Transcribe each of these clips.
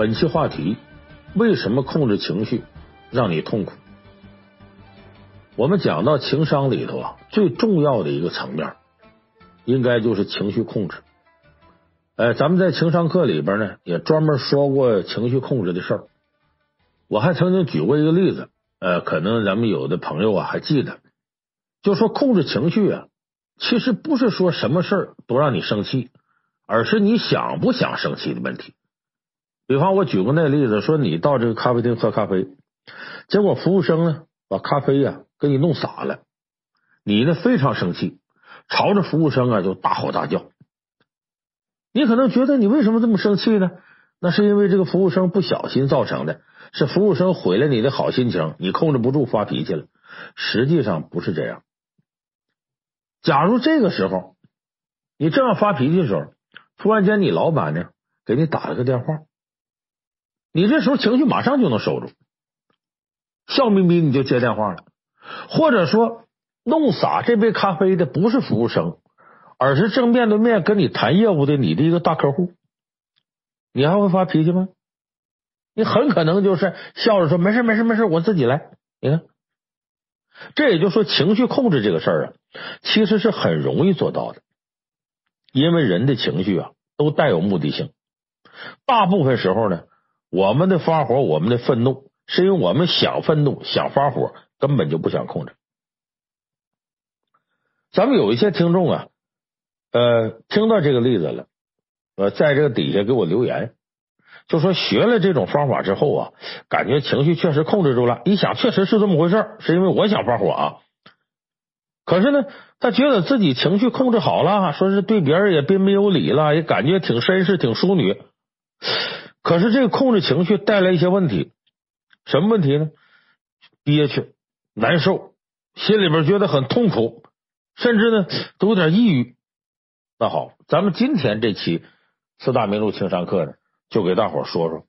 本期话题：为什么控制情绪让你痛苦？我们讲到情商里头啊，最重要的一个层面，应该就是情绪控制。哎，咱们在情商课里边呢，也专门说过情绪控制的事儿。我还曾经举过一个例子，呃，可能咱们有的朋友啊还记得，就说控制情绪啊，其实不是说什么事儿都让你生气，而是你想不想生气的问题。比方我举过那个例子，说你到这个咖啡厅喝咖啡，结果服务生呢把咖啡呀给你弄洒了，你呢非常生气，朝着服务生啊就大吼大叫。你可能觉得你为什么这么生气呢？那是因为这个服务生不小心造成的，是服务生毁了你的好心情，你控制不住发脾气了。实际上不是这样。假如这个时候你正要发脾气的时候，突然间你老板呢给你打了个电话。你这时候情绪马上就能收住，笑眯眯你就接电话了，或者说弄洒这杯咖啡的不是服务生，而是正面对面跟你谈业务的你的一个大客户，你还会发脾气吗？你很可能就是笑着说没事没事没事，我自己来。你看，这也就是说情绪控制这个事儿啊，其实是很容易做到的，因为人的情绪啊都带有目的性，大部分时候呢。我们的发火，我们的愤怒，是因为我们想愤怒、想发火，根本就不想控制。咱们有一些听众啊，呃，听到这个例子了，呃，在这个底下给我留言，就说学了这种方法之后啊，感觉情绪确实控制住了。一想，确实是这么回事，是因为我想发火啊。可是呢，他觉得自己情绪控制好了，说是对别人也彬彬有礼了，也感觉挺绅士、挺淑女。可是这个控制情绪带来一些问题，什么问题呢？憋屈、难受，心里边觉得很痛苦，甚至呢都有点抑郁。那好，咱们今天这期四大名著情商课呢，就给大伙说说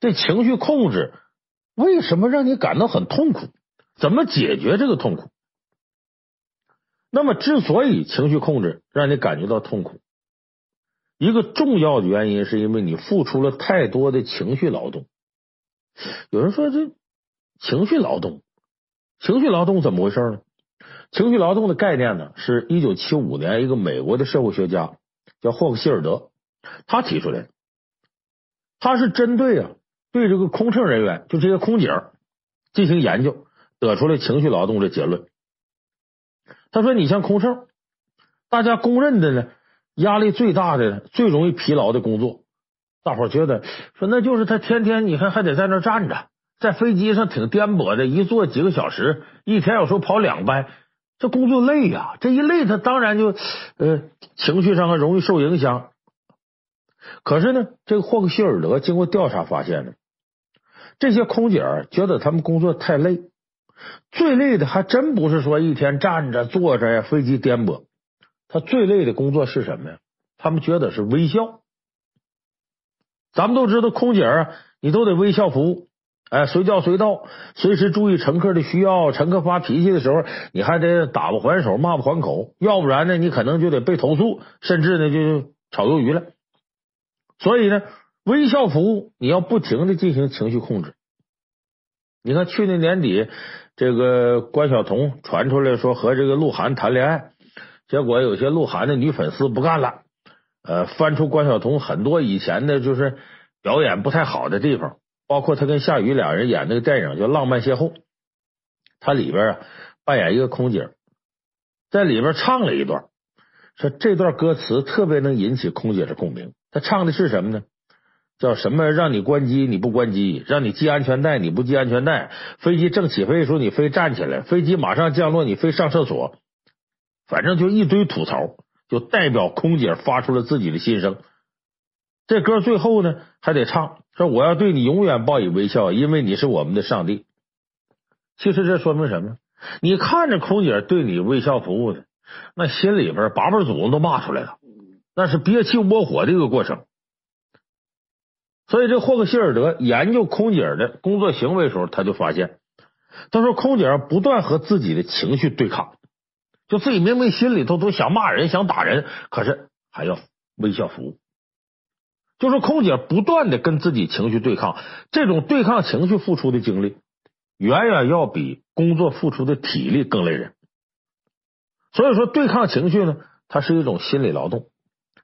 这情绪控制为什么让你感到很痛苦，怎么解决这个痛苦？那么，之所以情绪控制让你感觉到痛苦，一个重要的原因是因为你付出了太多的情绪劳动。有人说，这情绪劳动，情绪劳动怎么回事呢？情绪劳动的概念呢，是一九七五年一个美国的社会学家叫霍克希尔德他提出来的。他是针对啊对这个空乘人员，就这些空姐进行研究，得出了情绪劳动的结论。他说，你像空乘，大家公认的呢。压力最大的、最容易疲劳的工作，大伙觉得说那就是他天天你看还得在那站着，在飞机上挺颠簸的，一坐几个小时，一天有时候跑两班，这工作累呀。这一累，他当然就呃情绪上还容易受影响。可是呢，这个霍克希尔德经过调查发现呢，这些空姐觉得他们工作太累，最累的还真不是说一天站着、坐着呀，飞机颠簸。他最累的工作是什么呀？他们觉得是微笑。咱们都知道，空姐啊，你都得微笑服务，哎，随叫随到，随时注意乘客的需要。乘客发脾气的时候，你还得打不还手，骂不还口，要不然呢，你可能就得被投诉，甚至呢就炒鱿鱼了。所以呢，微笑服务你要不停的进行情绪控制。你看去年年底，这个关晓彤传出来说和这个鹿晗谈恋爱。结果有些鹿晗的女粉丝不干了，呃，翻出关晓彤很多以前的，就是表演不太好的地方，包括他跟夏雨两人演那个电影叫《浪漫邂逅》，他里边啊扮演一个空姐，在里边唱了一段，说这段歌词特别能引起空姐的共鸣。他唱的是什么呢？叫什么？让你关机你不关机，让你系安全带你不系安全带，飞机正起飞的时候你非站起来，飞机马上降落你非上厕所。反正就一堆吐槽，就代表空姐发出了自己的心声。这歌最后呢还得唱，说我要对你永远报以微笑，因为你是我们的上帝。其实这说明什么？你看着空姐对你微笑服务的，那心里边八辈祖宗都骂出来了，那是憋气窝火的一个过程。所以这霍克希尔德研究空姐的工作行为的时候，他就发现，他说空姐不断和自己的情绪对抗。就自己明明心里头都想骂人、想打人，可是还要微笑服务。就是空姐不断的跟自己情绪对抗，这种对抗情绪付出的精力，远远要比工作付出的体力更累人。所以说，对抗情绪呢，它是一种心理劳动。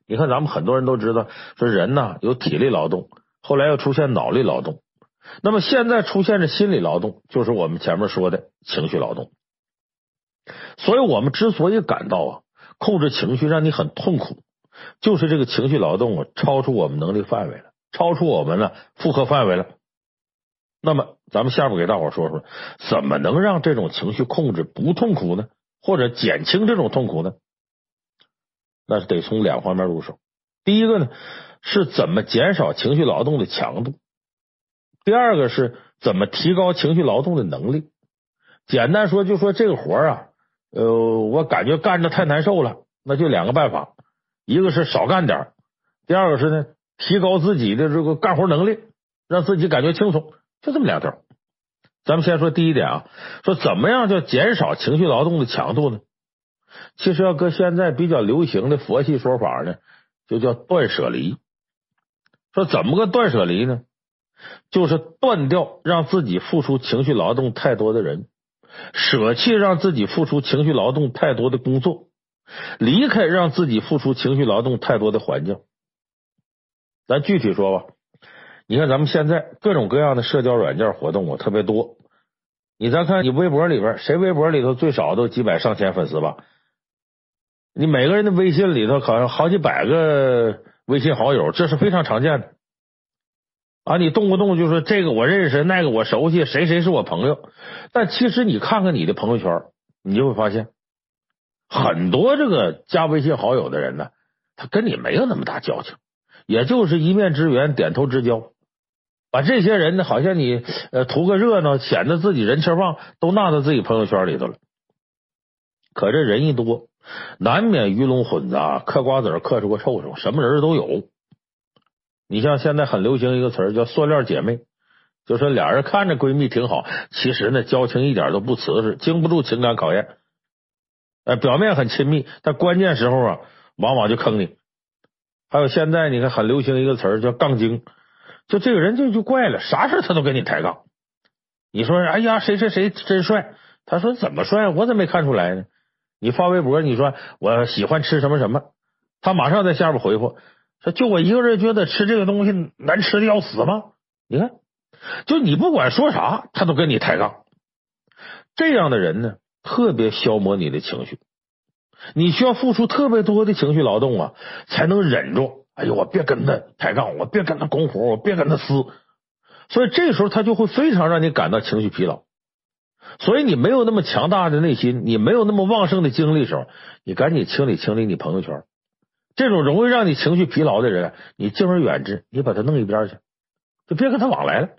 你看，咱们很多人都知道，说人呢有体力劳动，后来又出现脑力劳动，那么现在出现的心理劳动，就是我们前面说的情绪劳动。所以我们之所以感到啊，控制情绪让你很痛苦，就是这个情绪劳动啊，超出我们能力范围了，超出我们的负荷范围了。那么，咱们下面给大伙说说，怎么能让这种情绪控制不痛苦呢？或者减轻这种痛苦呢？那是得从两方面入手。第一个呢，是怎么减少情绪劳动的强度；第二个是怎么提高情绪劳动的能力。简单说，就说这个活啊，呃，我感觉干着太难受了，那就两个办法：一个是少干点，第二个是呢，提高自己的这个干活能力，让自己感觉轻松。就这么两条。咱们先说第一点啊，说怎么样叫减少情绪劳动的强度呢？其实要搁现在比较流行的佛系说法呢，就叫断舍离。说怎么个断舍离呢？就是断掉让自己付出情绪劳动太多的人，舍弃让自己付出情绪劳动太多的工作，离开让自己付出情绪劳动太多的环境。咱具体说吧。你看，咱们现在各种各样的社交软件活动啊，特别多。你再看，你微博里边，谁微博里头最少都几百上千粉丝吧？你每个人的微信里头好像好几百个微信好友，这是非常常见的。啊，你动不动就说这个我认识，那个我熟悉，谁谁是我朋友。但其实你看看你的朋友圈，你就会发现，很多这个加微信好友的人呢，他跟你没有那么大交情，也就是一面之缘，点头之交。把这些人呢，好像你呃图个热闹，显得自己人气旺，都纳到自己朋友圈里头了。可这人一多，难免鱼龙混杂，嗑瓜子嗑出个臭虫，什么人都有。你像现在很流行一个词儿叫“塑料姐妹”，就说俩人看着闺蜜挺好，其实呢交情一点都不瓷实，经不住情感考验。呃，表面很亲密，但关键时候啊，往往就坑你。还有现在你看很流行一个词儿叫“杠精”。就这个人就就怪了，啥事他都跟你抬杠。你说，哎呀，谁谁谁真帅？他说怎么帅？我怎么没看出来呢？你发微博，你说我喜欢吃什么什么，他马上在下边回复说，就我一个人觉得吃这个东西难吃的要死吗？你看，就你不管说啥，他都跟你抬杠。这样的人呢，特别消磨你的情绪，你需要付出特别多的情绪劳动啊，才能忍住。哎呦，我别跟他抬杠，我别跟他拱火，我别跟他撕，所以这时候他就会非常让你感到情绪疲劳。所以你没有那么强大的内心，你没有那么旺盛的精力的时候，你赶紧清理清理你朋友圈。这种容易让你情绪疲劳的人，你敬而远之，你把他弄一边去，就别跟他往来了。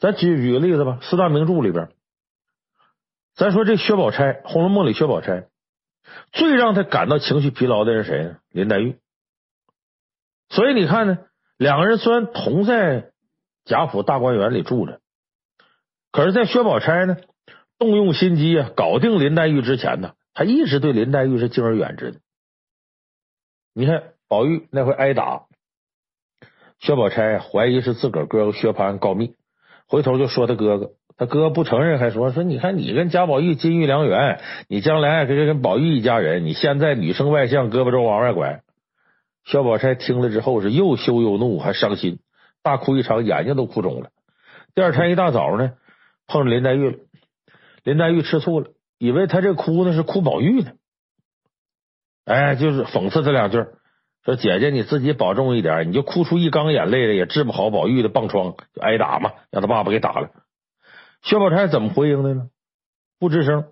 咱举举个例子吧，四大名著里边，咱说这薛宝钗，《红楼梦》里薛宝钗。最让他感到情绪疲劳的是谁呢？林黛玉。所以你看呢，两个人虽然同在贾府大观园里住着，可是，在薛宝钗呢动用心机啊，搞定林黛玉之前呢，他一直对林黛玉是敬而远之的。你看宝玉那回挨打，薛宝钗怀疑是自个儿哥哥薛蟠告密，回头就说他哥哥。他哥不承认，还说说你看你跟贾宝玉金玉良缘，你将来跟跟宝玉一家人，你现在女生外向，胳膊肘往外拐。薛宝钗听了之后是又羞又怒，还伤心，大哭一场，眼睛都哭肿了。第二天一大早呢，碰着林黛玉了，林黛玉吃醋了，以为他这哭呢是哭宝玉呢，哎，就是讽刺他两句，说姐姐你自己保重一点，你就哭出一缸眼泪来也治不好宝玉的棒疮，就挨打嘛，让他爸爸给打了。薛宝钗怎么回应的呢？不吱声，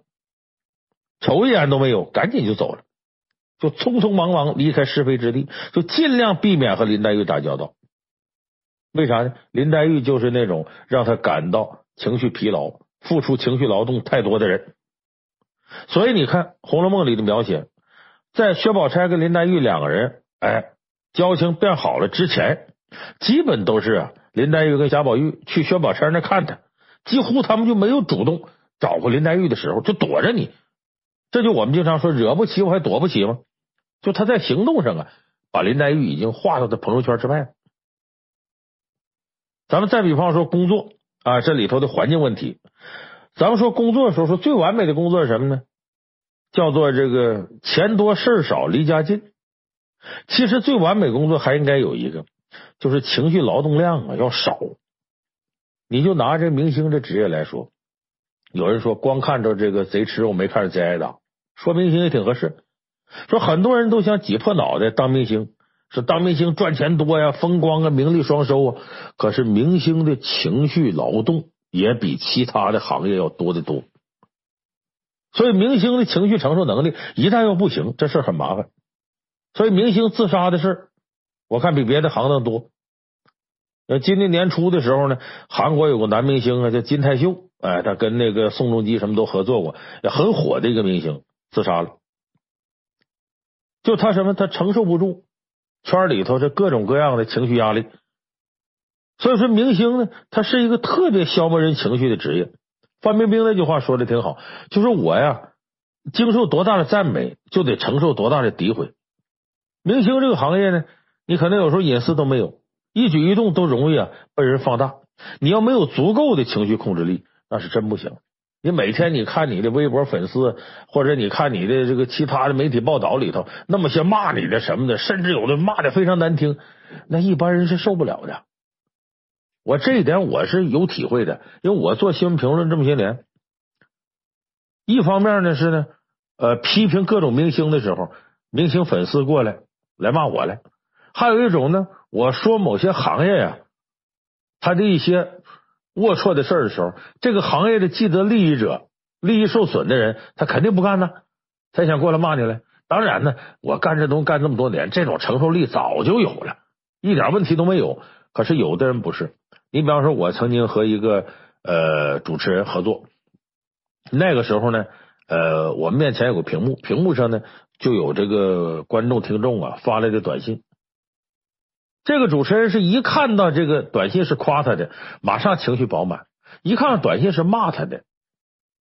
瞅一眼都没有，赶紧就走了，就匆匆忙忙离开是非之地，就尽量避免和林黛玉打交道。为啥呢？林黛玉就是那种让他感到情绪疲劳、付出情绪劳动太多的人。所以你看《红楼梦》里的描写，在薛宝钗跟林黛玉两个人哎交情变好了之前，基本都是林黛玉跟贾宝玉去薛宝钗那看他。几乎他们就没有主动找过林黛玉的时候，就躲着你。这就我们经常说，惹不起我还躲不起吗？就他在行动上啊，把林黛玉已经划到他朋友圈之外了。咱们再比方说工作啊，这里头的环境问题。咱们说工作的时候，说最完美的工作是什么呢？叫做这个钱多事少离家近。其实最完美工作还应该有一个，就是情绪劳动量啊要少。你就拿这明星这职业来说，有人说光看着这个贼吃肉，没看着贼挨打，说明星也挺合适。说很多人都想挤破脑袋当明星，说当明星赚钱多呀，风光啊，名利双收啊。可是明星的情绪劳动也比其他的行业要多得多，所以明星的情绪承受能力一旦要不行，这事很麻烦。所以明星自杀的事，我看比别的行当多。呃，今年年初的时候呢，韩国有个男明星啊，叫金泰秀，哎，他跟那个宋仲基什么都合作过，也很火的一个明星，自杀了。就他什么，他承受不住圈里头这各种各样的情绪压力。所以说，明星呢，他是一个特别消磨人情绪的职业。范冰冰那句话说的挺好，就是我呀，经受多大的赞美，就得承受多大的诋毁。明星这个行业呢，你可能有时候隐私都没有，一举一动都容易啊被人放大。你要没有足够的情绪控制力，那是真不行。你每天你看你的微博粉丝，或者你看你的这个其他的媒体报道里头，那么些骂你的什么的，甚至有的骂的非常难听，那一般人是受不了的。我这一点我是有体会的，因为我做新闻评论这么些年，一方面呢是呢，呃，批评各种明星的时候，明星粉丝过来来骂我来；还有一种呢，我说某些行业呀，他的一些。龌龊的事儿的时候，这个行业的既得利益者、利益受损的人，他肯定不干呢，他想过来骂你来。当然呢，我干这东干这么多年，这种承受力早就有了，一点问题都没有。可是有的人不是，你比方说，我曾经和一个呃主持人合作，那个时候呢，呃，我们面前有个屏幕，屏幕上呢就有这个观众听众啊发来的短信。这个主持人是一看到这个短信是夸他的，马上情绪饱满；一看到短信是骂他的，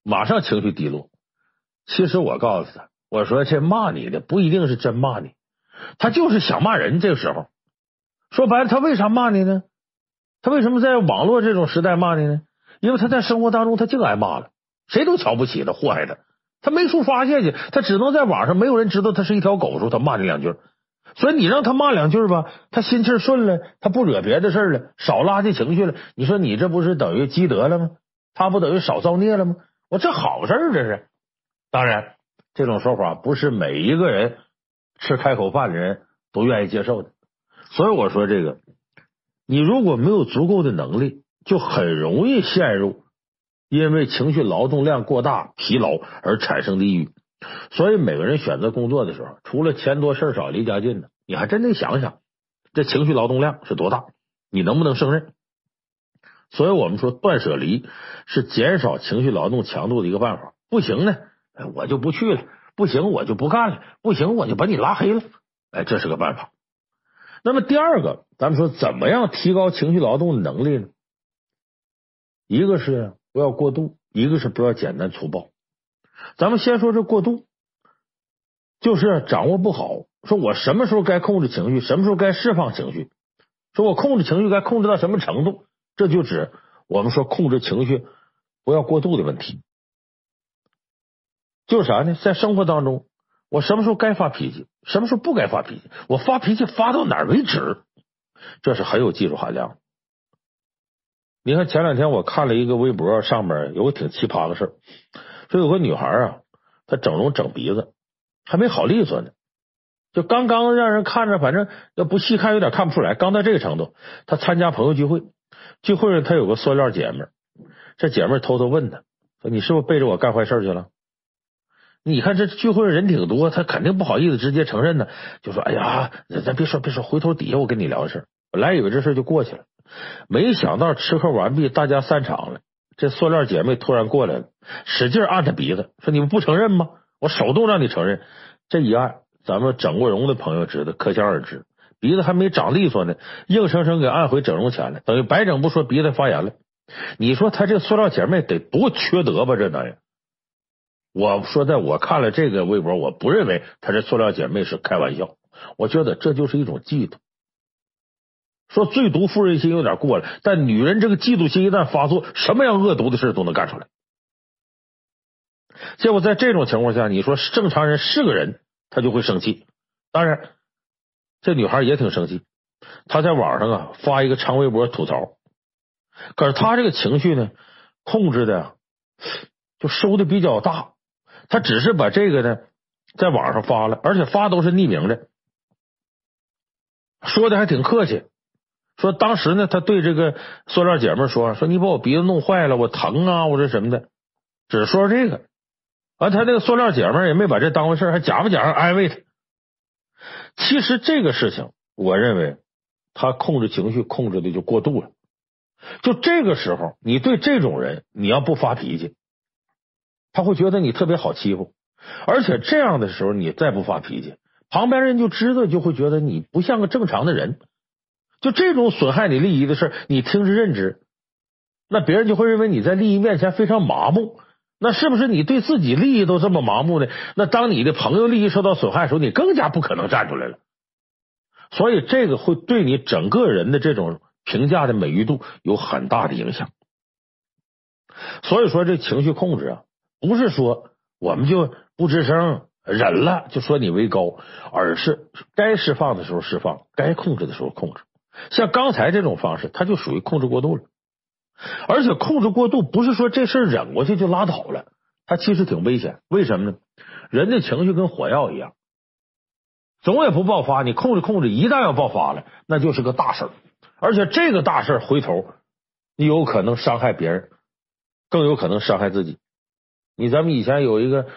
马上情绪低落。其实我告诉他，我说这骂你的不一定是真骂你，他就是想骂人。这个时候说白了，他为啥骂你呢？他为什么在网络这种时代骂你呢？因为他在生活当中他净挨骂了，谁都瞧不起他，祸害他，他没处发泄去，他只能在网上，没有人知道他是一条狗时候，他骂你两句。所以你让他骂两句吧，他心气顺了，他不惹别的事了，少拉这情绪了。你说你这不是等于积德了吗？他不等于少造孽了吗？我这好事这是。当然，这种说法不是每一个人吃开口饭的人都愿意接受的。所以我说这个，你如果没有足够的能力，就很容易陷入因为情绪劳动量过大、疲劳而产生的抑郁。所以每个人选择工作的时候，除了钱多事少离家近的，你还真得想想这情绪劳动量是多大，你能不能胜任？所以我们说断舍离是减少情绪劳动强度的一个办法。不行呢，我就不去了；不行，我就不干了；不行，我就把你拉黑了。哎，这是个办法。那么第二个，咱们说怎么样提高情绪劳动的能力呢？一个是不要过度，一个是不要简单粗暴。咱们先说这过度，就是掌握不好。说我什么时候该控制情绪，什么时候该释放情绪？说我控制情绪该控制到什么程度？这就指我们说控制情绪不要过度的问题。就是啥呢？在生活当中，我什么时候该发脾气，什么时候不该发脾气？我发脾气发到哪儿为止？这是很有技术含量。你看前两天我看了一个微博，上面有个挺奇葩的事儿。说有个女孩啊，她整容整鼻子还没好利索呢，就刚刚让人看着，反正要不细看有点看不出来。刚到这个程度，她参加朋友聚会，聚会她有个塑料姐妹，这姐妹偷偷问她说：“你是不是背着我干坏事去了？”你看这聚会人挺多，他肯定不好意思直接承认呢，就说：“哎呀，咱别说别说，回头底下我跟你聊事。”本来以为这事就过去了，没想到吃喝完毕，大家散场了。这塑料姐妹突然过来了，使劲按他鼻子，说：“你们不承认吗？我手动让你承认。”这一按，咱们整过容的朋友知道，可想而知，鼻子还没长利索呢，硬生生给按回整容前了，等于白整不说，鼻子发炎了。你说他这塑料姐妹得多缺德吧？这男人，我说在我看了这个微博，我不认为他这塑料姐妹是开玩笑，我觉得这就是一种嫉妒。说最毒妇人心有点过了，但女人这个嫉妒心一旦发作，什么样恶毒的事都能干出来。结果在这种情况下，你说正常人是个人，他就会生气。当然，这女孩也挺生气，她在网上啊发一个长微博吐槽。可是她这个情绪呢，控制的就收的比较大。他只是把这个呢在网上发了，而且发都是匿名的，说的还挺客气。说当时呢，他对这个塑料姐妹说：“说你把我鼻子弄坏了，我疼啊，我这什么的。”只说这个，完他那个塑料姐妹也没把这当回事，还假模假样安慰他。其实这个事情，我认为他控制情绪控制的就过度了。就这个时候，你对这种人，你要不发脾气，他会觉得你特别好欺负。而且这样的时候，你再不发脾气，旁边人就知道，就会觉得你不像个正常的人。就这种损害你利益的事，你听之任之，那别人就会认为你在利益面前非常麻木。那是不是你对自己利益都这么麻木呢？那当你的朋友利益受到损害的时候，你更加不可能站出来了。所以这个会对你整个人的这种评价的美誉度有很大的影响。所以说，这情绪控制啊，不是说我们就不吱声忍了就说你为高，而是该释放的时候释放，该控制的时候控制。像刚才这种方式，它就属于控制过度了。而且控制过度不是说这事忍过去就拉倒了，它其实挺危险。为什么呢？人的情绪跟火药一样，总也不爆发。你控制控制，一旦要爆发了，那就是个大事儿。而且这个大事儿回头，你有可能伤害别人，更有可能伤害自己。你咱们以前有一个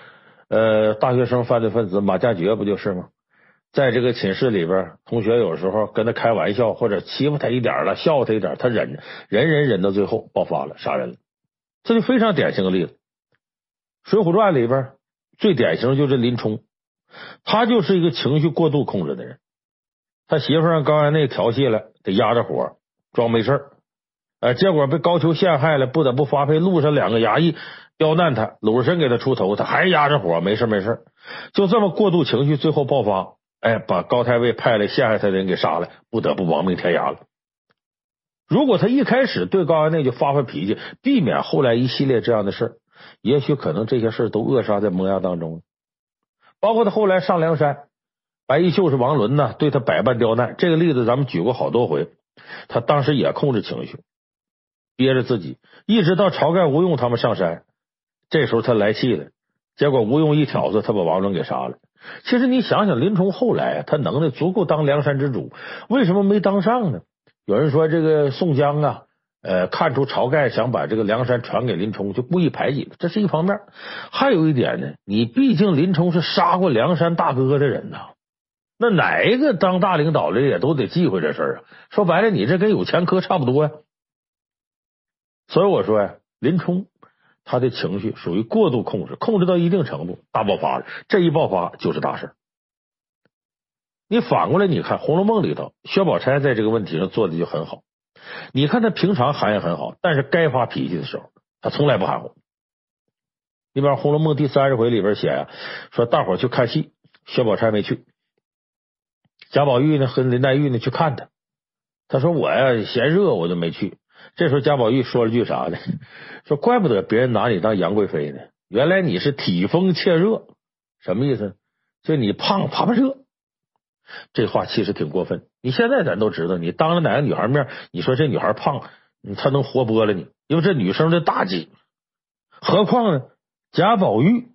呃大学生犯罪分子马加爵，不就是吗？在这个寝室里边，同学有时候跟他开玩笑，或者欺负他一点了，笑他一点，他忍，忍忍忍到最后爆发了，杀人了。这就非常典型的例子。《水浒传》里边最典型就是林冲，他就是一个情绪过度控制的人。他媳妇让高衙内调戏了，得压着火装没事呃，结果被高俅陷害了，不得不发配路上两个衙役刁难他，鲁智深给他出头，他还压着火，没事没事，就这么过度情绪，最后爆发。哎，把高太尉派来陷害他的人给杀了，不得不亡命天涯了。如果他一开始对高衙内就发发脾气，避免后来一系列这样的事，也许可能这些事都扼杀在萌芽当中了。包括他后来上梁山，白衣秀士王伦呢，对他百般刁难，这个例子咱们举过好多回。他当时也控制情绪，憋着自己，一直到晁盖、吴用他们上山，这时候他来气了，结果吴用一挑唆，他把王伦给杀了。其实你想想，林冲后来他能耐足够当梁山之主，为什么没当上呢？有人说这个宋江啊，呃，看出晁盖想把这个梁山传给林冲，就故意排挤，这是一方面。还有一点呢，你毕竟林冲是杀过梁山大哥的人呐，那哪一个当大领导的也都得忌讳这事儿啊。说白了，你这跟有前科差不多呀。所以我说呀，林冲。他的情绪属于过度控制，控制到一定程度，大爆发了。这一爆发就是大事。你反过来，你看《红楼梦》里头，薛宝钗在这个问题上做的就很好。你看他平常涵养很好，但是该发脾气的时候，他从来不含糊。你比方《红楼梦》第三十回里边写呀，说大伙去看戏，薛宝钗没去，贾宝玉呢和林黛玉呢去看他，他说我呀嫌热，我就没去。这时候贾宝玉说了句啥呢？说怪不得别人拿你当杨贵妃呢，原来你是体丰怯热，什么意思？就你胖怕怕热。这话其实挺过分。你现在咱都知道，你当着哪个女孩面，你说这女孩胖，她能活剥了你，因为这女生的大忌。何况呢？贾宝玉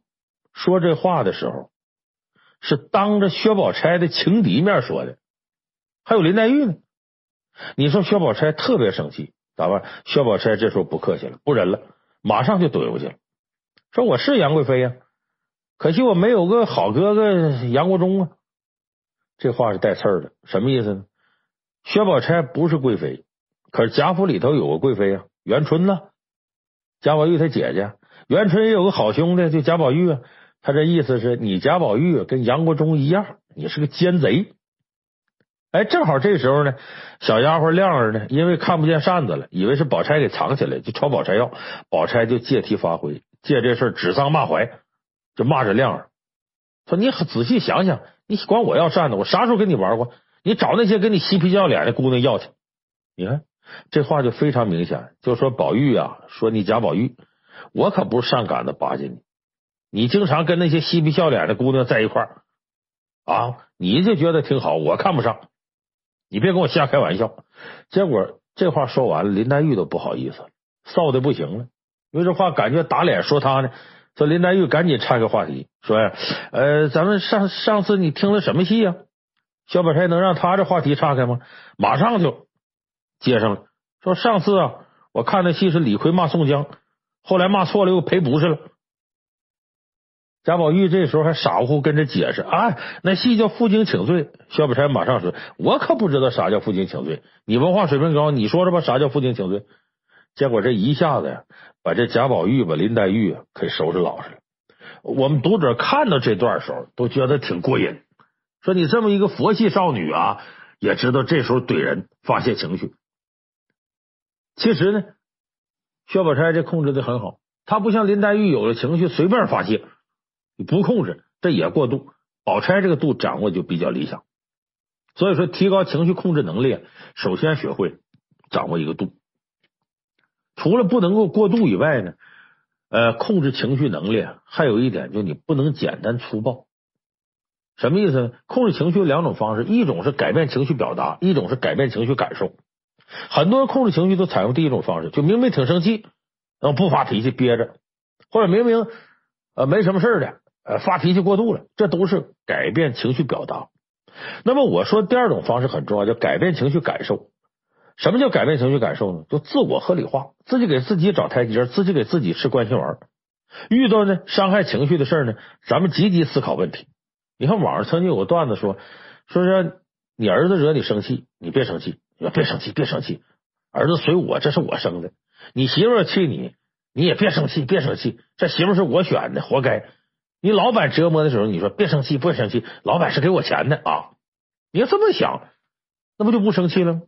说这话的时候，是当着薛宝钗的情敌面说的，还有林黛玉呢。你说薛宝钗特别生气。咋办？薛宝钗这时候不客气了，不忍了，马上就怼过去了。说我是杨贵妃呀，可惜我没有个好哥哥杨国忠啊。这话是带刺儿的，什么意思呢？薛宝钗不是贵妃，可是贾府里头有个贵妃啊，元春呢，贾宝玉他姐姐，元春也有个好兄弟，就贾宝玉啊。他这意思是你贾宝玉跟杨国忠一样，你是个奸贼。哎，正好这时候呢，小丫鬟亮儿呢，因为看不见扇子了，以为是宝钗给藏起来，就朝宝钗要。宝钗就借题发挥，借这事指桑骂槐，就骂着亮儿。说你仔细想想，你管我要扇子，我啥时候跟你玩过？你找那些跟你嬉皮笑脸的姑娘要去。你看这话就非常明显，就说宝玉啊，说你贾宝玉，我可不是上赶子巴结你，你经常跟那些嬉皮笑脸的姑娘在一块儿啊，你就觉得挺好，我看不上，你别跟我瞎开玩笑。结果这话说完了，林黛玉都不好意思了，臊的不行了，因为这话感觉打脸说他呢。说林黛玉赶紧岔开话题，说呀，呃，咱们上上次你听了什么戏呀？小宝钗能让他这话题岔开吗？马上就接上了，说上次啊，我看的戏是李逵骂宋江，后来骂错了又赔不是了。贾宝玉这时候还傻乎乎跟着解释，啊，那戏叫负荆请罪。薛宝钗马上说，我可不知道啥叫负荆请罪，你文化水平高，你说说吧，啥叫负荆请罪？结果这一下子呀，把这贾宝玉把林黛玉给收拾老实了。我们读者看到这段时候都觉得挺过瘾，说你这么一个佛系少女啊，也知道这时候怼人发泄情绪。其实呢，薛宝钗这控制的很好，她不像林黛玉有了情绪随便发泄，不控制这也过度。宝钗这个度掌握就比较理想，所以说提高情绪控制能力，首先学会掌握一个度。除了不能够过度以外呢，呃，控制情绪能力还有一点，就你不能简单粗暴。什么意思呢？控制情绪有两种方式，一种是改变情绪表达，一种是改变情绪感受。很多人控制情绪都采用第一种方式，就明明挺生气，然后不发脾气憋着，或者明明呃没什么事的，呃发脾气过度了，这都是改变情绪表达。那么我说第二种方式很重要，叫改变情绪感受。什么叫改变情绪感受呢？就自我合理化，自己给自己找台阶，自己给自己吃关心丸。遇到呢伤害情绪的事呢，咱们积极思考问题。你看网上曾经有个段子说，说是你儿子惹你生气，你别生气，你说别生气，别生气。儿子随我，这是我生的。你媳妇气你，你也别生气，别生气。这媳妇是我选的，活该。你老板折磨的时候，你说别生气，别生气。老板是给我钱的啊。你要这么想，那不就不生气了吗？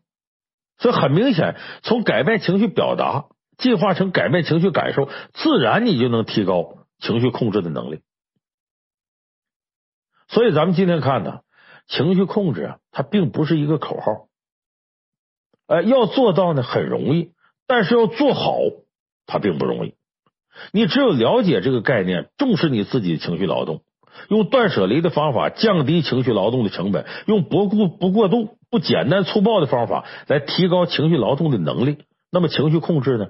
所以很明显，从改变情绪表达进化成改变情绪感受，自然你就能提高情绪控制的能力。所以咱们今天看呢，情绪控制啊，它并不是一个口号，呃，要做到呢很容易，但是要做好它并不容易。你只有了解这个概念，重视你自己的情绪劳动。用断舍离的方法降低情绪劳动的成本，用不过不过度、不简单粗暴的方法来提高情绪劳动的能力，那么情绪控制呢，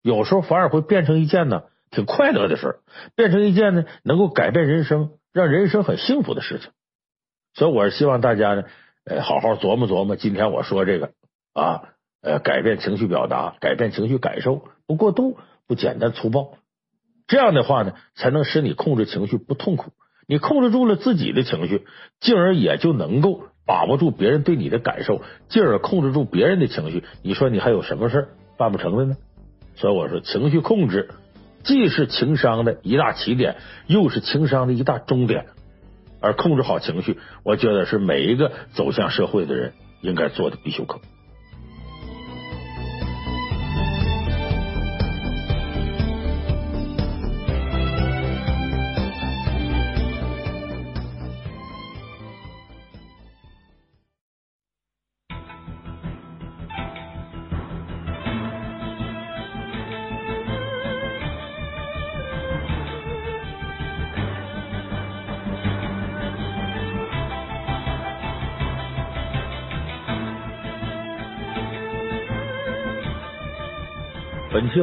有时候反而会变成一件呢挺快乐的事儿，变成一件呢能够改变人生、让人生很幸福的事情。所以我是希望大家呢，呃，好好琢磨琢磨今天我说这个啊，呃，改变情绪表达，改变情绪感受，不过度、不简单粗暴，这样的话呢，才能使你控制情绪不痛苦。你控制住了自己的情绪，进而也就能够把握住别人对你的感受，进而控制住别人的情绪。你说你还有什么事办不成的呢？所以我说，情绪控制既是情商的一大起点，又是情商的一大终点。而控制好情绪，我觉得是每一个走向社会的人应该做的必修课。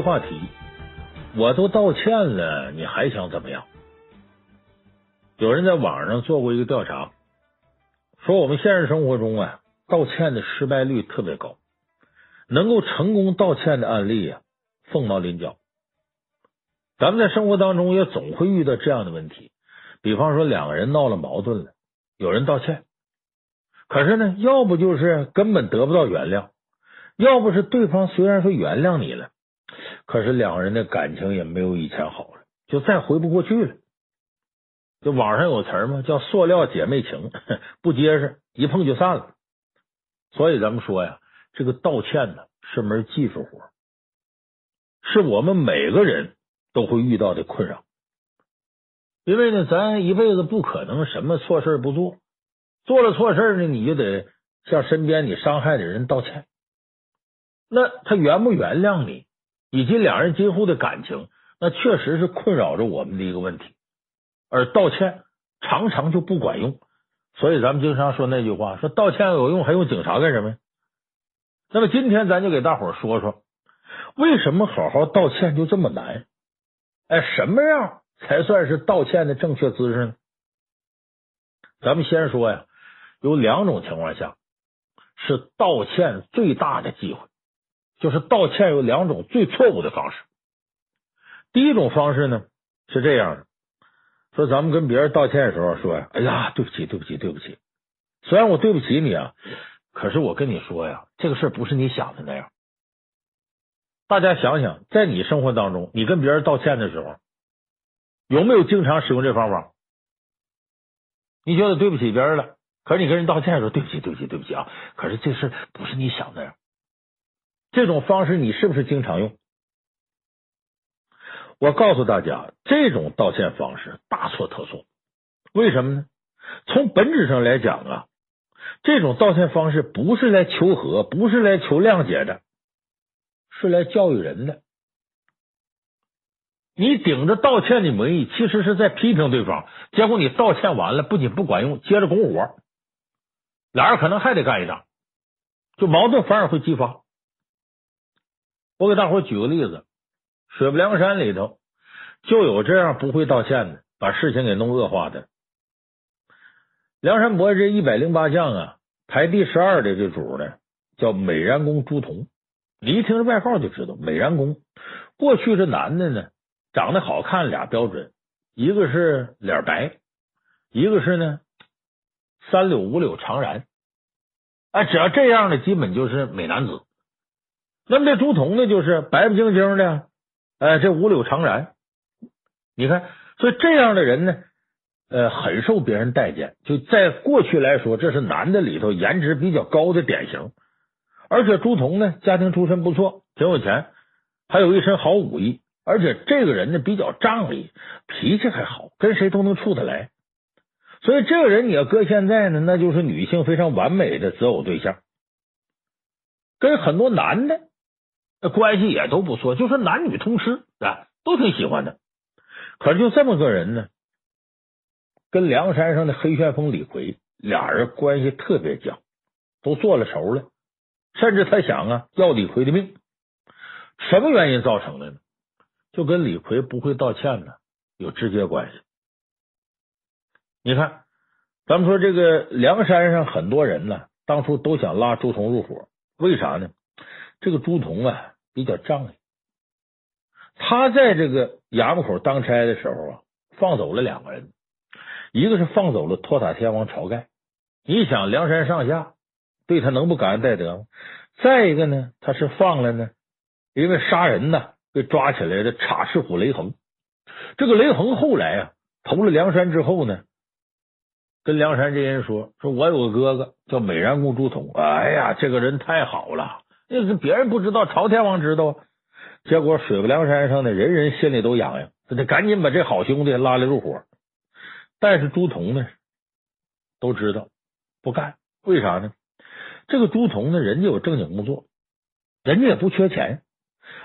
话题，我都道歉了，你还想怎么样？有人在网上做过一个调查，说我们现实生活中啊，道歉的失败率特别高，能够成功道歉的案例啊，凤毛麟角。咱们在生活当中也总会遇到这样的问题，比方说两个人闹了矛盾了，有人道歉，可是呢，要不就是根本得不到原谅，要不是对方虽然说原谅你了。可是两人的感情也没有以前好了，就再回不过去了。就网上有词儿嘛，叫“塑料姐妹情”，不结实，一碰就散了。所以咱们说呀，这个道歉呢是门技术活，是我们每个人都会遇到的困扰。因为呢，咱一辈子不可能什么错事不做，做了错事呢，你就得向身边你伤害的人道歉。那他原不原谅你，以及两人今后的感情，那确实是困扰着我们的一个问题。而道歉常常就不管用，所以咱们经常说那句话：说道歉有用，还用警察干什么呀？那么今天咱就给大伙说说，为什么好好道歉就这么难？哎，什么样才算是道歉的正确姿势呢？咱们先说呀，有两种情况下是道歉最大的机会。就是道歉有两种最错误的方式。第一种方式呢是这样的，说咱们跟别人道歉的时候说，哎呀，对不起，对不起，对不起。虽然我对不起你啊，可是我跟你说呀，这个事不是你想的那样。大家想想，在你生活当中，你跟别人道歉的时候，有没有经常使用这方法？你觉得对不起别人了，可是你跟人道歉的时候，对不起，对不起，对不起啊，可是这事不是你想的那样。这种方式你是不是经常用？我告诉大家，这种道歉方式大错特错。为什么呢？从本质上来讲啊，这种道歉方式不是来求和，不是来求谅解的，是来教育人的。你顶着道歉的名义，其实是在批评对方。结果你道歉完了，不仅不管用，接着拱火，俩人可能还得干一仗，就矛盾反而会激发。我给大伙举个例子，水泊梁山里头就有这样不会道歉的，把事情给弄恶化的。梁山伯这一百零八将啊，排第十二的这主呢，叫美髯公朱仝。你一听这外号就知道，美髯公过去这男的呢，长得好看俩标准，一个是脸白，一个是呢三绺五绺长髯。哎，只要这样的，基本就是美男子。那么这朱仝呢，就是白不净净的，哎，这五柳长髯，你看，所以这样的人呢，呃，很受别人待见。就在过去来说，这是男的里头颜值比较高的典型。而且朱仝呢，家庭出身不错，挺有钱，还有一身好武艺。而且这个人呢，比较仗义，脾气还好，跟谁都能处得来。所以这个人你要搁现在呢，那就是女性非常完美的择偶对象，跟很多男的。那关系也都不错，就是男女通吃啊，都挺喜欢的。可是就这么个人呢，跟梁山上的黑旋风李逵俩人关系特别僵，都做了仇了，甚至他想啊要李逵的命。什么原因造成的呢？就跟李逵不会道歉呢有直接关系。你看，咱们说这个梁山上很多人呢，当初都想拉朱仝入伙，为啥呢？这个朱仝啊比较仗义，他在这个衙门口当差的时候啊，放走了两个人，一个是放走了托塔天王晁盖，你想梁山上下对他能不感恩戴德吗？再一个呢，他是放了呢，因为杀人呢被抓起来的插翅虎雷横，这个雷横后来啊投了梁山之后呢，跟梁山这人说，说我有个哥哥叫美髯公朱仝，哎呀，这个人太好了。那是别人不知道，朝天王知道。结果水泊梁山上的人人心里都痒痒，得赶紧把这好兄弟拉来入伙。但是朱仝呢，都知道不干，为啥呢？这个朱仝呢，人家有正经工作，人家也不缺钱，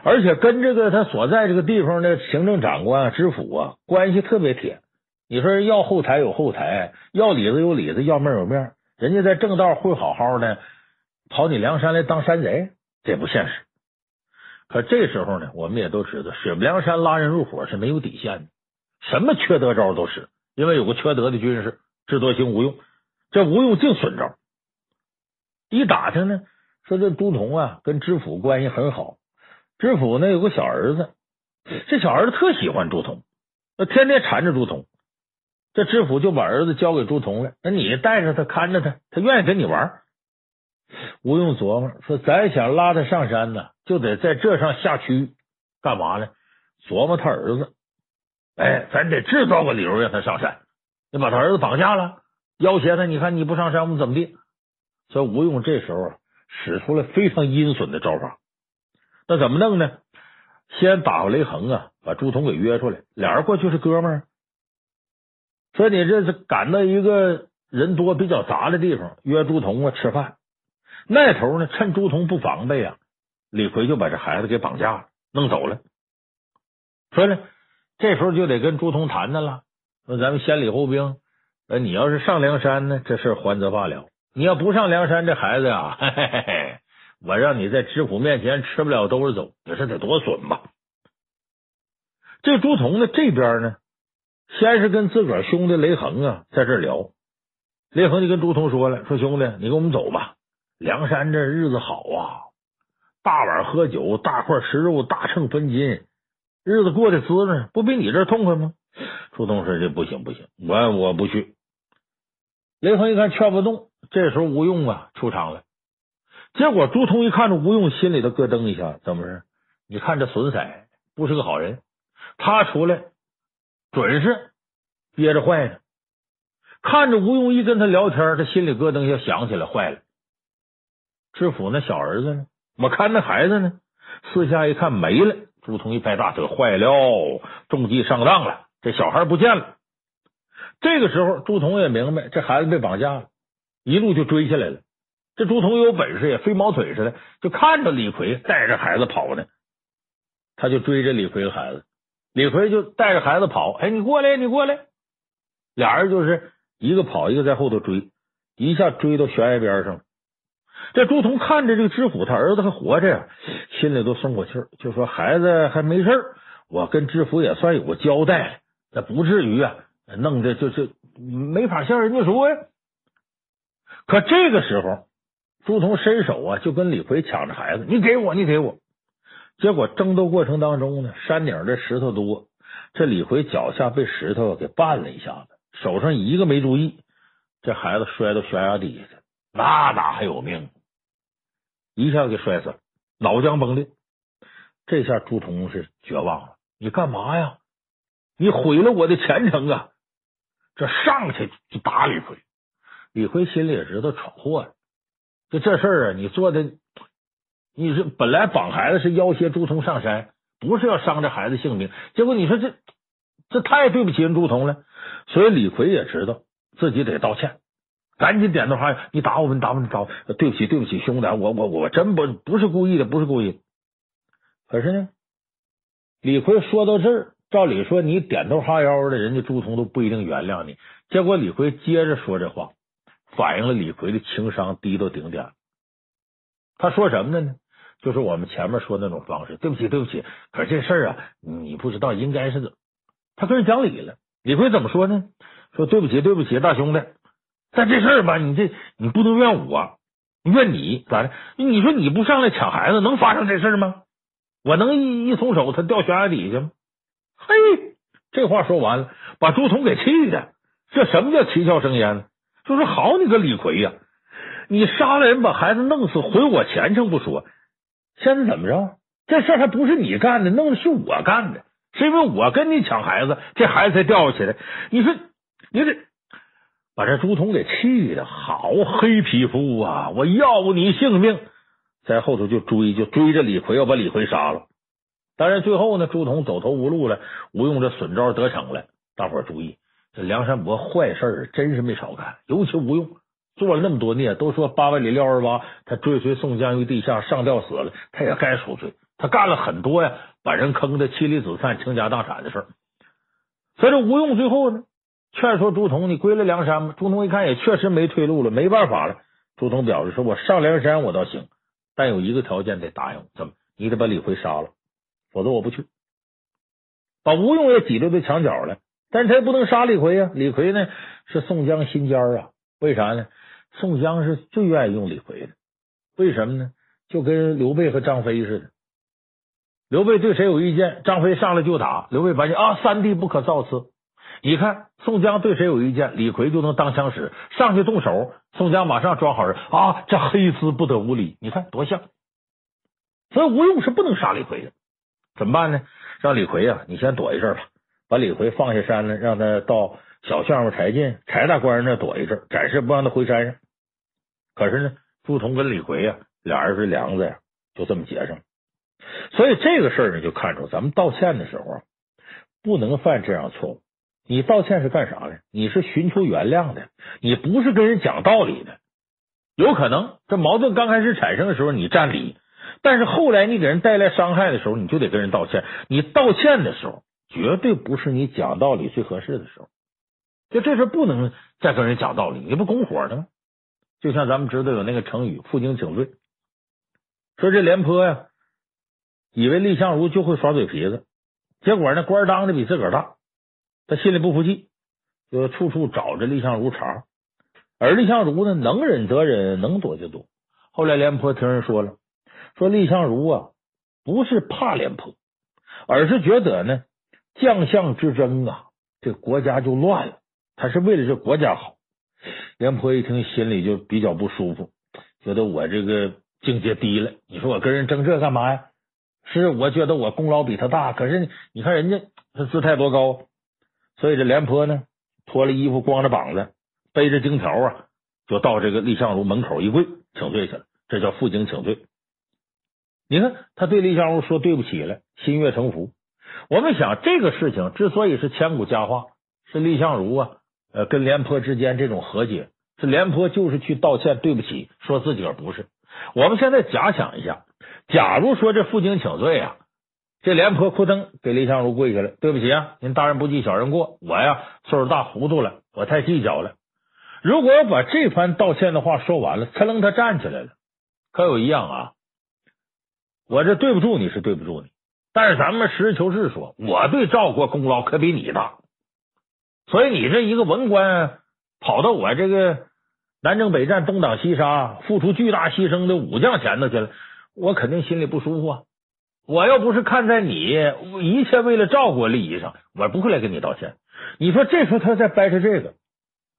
而且跟这个他所在这个地方的行政长官、知府啊关系特别铁。你说要后台有后台，要里子有里子，要面有面，人家在正道会好好的。跑你梁山来当山贼，这不现实。可这时候呢，我们也都知道，水泊梁山拉人入伙是没有底线的，什么缺德招都使。因为有个缺德的军师，智多星吴用，这吴用净损招。一打听呢，说这朱仝啊跟知府关系很好，知府呢有个小儿子，这小儿子特喜欢朱仝，那天天缠着朱仝。这知府就把儿子交给朱仝了，那你带着他看着他，他愿意跟你玩。吴用琢磨说：“咱想拉他上山呢，就得在这上下区，干嘛呢？琢磨他儿子。哎，咱得制造个理由让他上山，你把他儿子绑架了，要挟他。你看你不上山，我们怎么地？所以吴用这时候，使出了非常阴损的招法。那怎么弄呢？先打发雷横啊，把朱仝给约出来，俩人过去是哥们儿。说你这是赶到一个人多比较杂的地方，约朱仝啊吃饭。那头呢，趁朱仝不防备啊，李逵就把这孩子给绑架了，弄走了。说呢，这时候就得跟朱仝谈谈了。说咱们先礼后兵，呃，你要是上梁山呢，这事还则罢了；你要不上梁山，这孩子呀，嘿嘿嘿，我让你在知府面前吃不了兜着走，你说得多损吧？这朱仝呢，这边呢，先是跟自个儿兄弟雷横啊在这聊，雷横就跟朱仝说了：“说兄弟，你跟我们走吧，梁山这日子好啊，大碗喝酒，大块吃肉，大秤分金，日子过得滋润，不比你这痛快吗？”朱仝说：“这不行不行，我我不去。”雷横一看劝不动，这时候吴用啊出场了。结果朱仝一看着吴用，心里头咯噔一下，怎么回事？你看这损色不是个好人。他出来准是憋着坏呢，看着吴用一跟他聊天，他心里咯噔一下，想起来坏了。知府那小儿子呢？我看那孩子呢？四下一看没了。朱仝一拍大腿，坏了，中计上当了，这小孩不见了。这个时候，朱仝也明白这孩子被绑架了，一路就追下来了。这朱仝有本事，也飞毛腿似的，就看着李逵带着孩子跑呢，他就追着李逵的孩子。李逵就带着孩子跑，哎，你过来，你过来，俩人就是一个跑，一个在后头追，一下追到悬崖边上。这朱仝看着这个知府他儿子还活着呀，心里都松口气儿，就说孩子还没事，我跟知府也算有个交代，那不至于啊，弄得就是没法向人家说呀。可这个时候，朱仝伸手啊，就跟李逵抢着孩子，你给我，你给我。结果争斗过程当中呢，山顶这石头多，这李逵脚下被石头给绊了一下子，手上一个没注意，这孩子摔到悬崖底下去了，那哪还有命？一下给摔死了，脑浆崩裂。这下朱仝是绝望了，你干嘛呀？你毁了我的前程啊！这上去就打李逵，李逵心里也知道闯祸了，就这事儿啊，你做的。你是本来绑孩子是要挟朱仝上山，不是要伤这孩子性命。结果你说这这太对不起人朱仝了。所以李逵也知道自己得道歉，赶紧点头哈腰：“你打我们，打我们，打我！对不起，对不起，兄弟，我我我真不不是故意的，不是故意。”可是呢，李逵说到这儿，照理说你点头哈腰的，人家朱仝都不一定原谅你。结果李逵接着说这话，反映了李逵的情商低到顶点。他说什么呢？就是我们前面说那种方式，对不起，对不起。可是这事儿啊，你不知道应该是怎么？他跟人讲理了。李逵怎么说呢？说对不起，对不起，大兄弟。但这事儿吧，你这你不能怨我，怨你咋的？你说你不上来抢孩子，能发生这事儿吗？我能一一松手，他掉悬崖底下吗？嘿，这话说完了，把朱仝给气的。这什么叫七窍生烟呢？就说好你个李逵呀，你杀了人，把孩子弄死，毁我前程不说。现在怎么着？这事儿还不是你干的，弄的是我干的，是因为我跟你抢孩子，这孩子才掉下去的。你说，你这把这朱仝给气的，好黑皮肤啊！我要你性命，在后头就追，就追着李逵，要把李逵杀了。当然，最后呢，朱仝走投无路了，吴用这损招得逞了。大伙儿注意，这梁山伯坏事真是没少干，尤其吴用。做了那么多孽，都说八万里撂二八，他追随宋江于地下上吊死了，他也该赎罪。他干了很多呀，把人坑的妻离子散、倾家荡产的事儿。所以这吴用最后呢，劝说朱仝：“你归了梁山吧。”朱仝一看也确实没退路了，没办法了。朱仝表示说：“我上梁山我倒行，但有一个条件得答应，怎么？你得把李逵杀了，否则我不去。”把吴用也挤兑到墙角了，但是他也不能杀李逵呀。李逵呢是宋江心尖儿啊，为啥呢？宋江是最愿意用李逵的，为什么呢？就跟刘备和张飞似的。刘备对谁有意见，张飞上来就打。刘备发现啊，三弟不可造次。你看宋江对谁有意见，李逵就能当枪使，上去动手，宋江马上装好人啊，这黑丝不得无礼。你看多像。所以吴用是不能杀李逵的，怎么办呢？让李逵啊，你先躲一阵吧，把李逵放下山了，让他到小项目柴进柴大官人那躲一阵，暂时不让他回山上。可是呢，朱仝跟李逵呀，俩人是梁子呀，就这么结上了。所以这个事儿呢，就看出咱们道歉的时候啊，不能犯这样错误。你道歉是干啥的？你是寻求原谅的，你不是跟人讲道理的。有可能这矛盾刚开始产生的时候你占理，但是后来你给人带来伤害的时候，你就得跟人道歉。你道歉的时候，绝对不是你讲道理最合适的时候。就这事不能再跟人讲道理，你不拱火呢吗？就像咱们知道有那个成语“负荆请罪”，说这廉颇呀，以为蔺相如就会耍嘴皮子，结果呢官当的比自个儿大，他心里不服气，就处处找着蔺相如茬。而蔺相如呢，能忍则忍，能躲就躲。后来廉颇听人说了，说蔺相如啊，不是怕廉颇，而是觉得呢，将相之争啊，这国家就乱了。他是为了这国家好。廉颇一听，心里就比较不舒服，觉得我这个境界低了。你说我跟人争这干嘛呀？是我觉得我功劳比他大，可是你看人家他姿态多高，所以这廉颇呢，脱了衣服，光着膀子。背着荆条啊，就到这个蔺相如门口一跪请罪去了，这叫负荆请罪。你看他对蔺相如说对不起了，心悦诚服。我们想这个事情之所以是千古佳话，是蔺相如啊，呃，跟廉颇之间这种和解，是廉颇就是去道歉对不起，说自己儿不是。我们现在假想一下，假如说这负荆请罪啊，这廉颇扑腾给蔺相如跪下了，对不起啊，您大人不计小人过，我呀岁数大糊涂了，我太计较了。如果要把这番道歉的话说完了，噌楞他站起来了，可有一样啊，我这对不住你是对不住你，但是咱们实事求是说，我对赵国功劳可比你大，所以你这一个文官跑到我这个南征北战、东挡西杀、付出巨大牺牲的武将前头去了，我肯定心里不舒服啊！我要不是看在你一切为了赵国利益上，我不会来跟你道歉。你说这时候他再掰扯这个。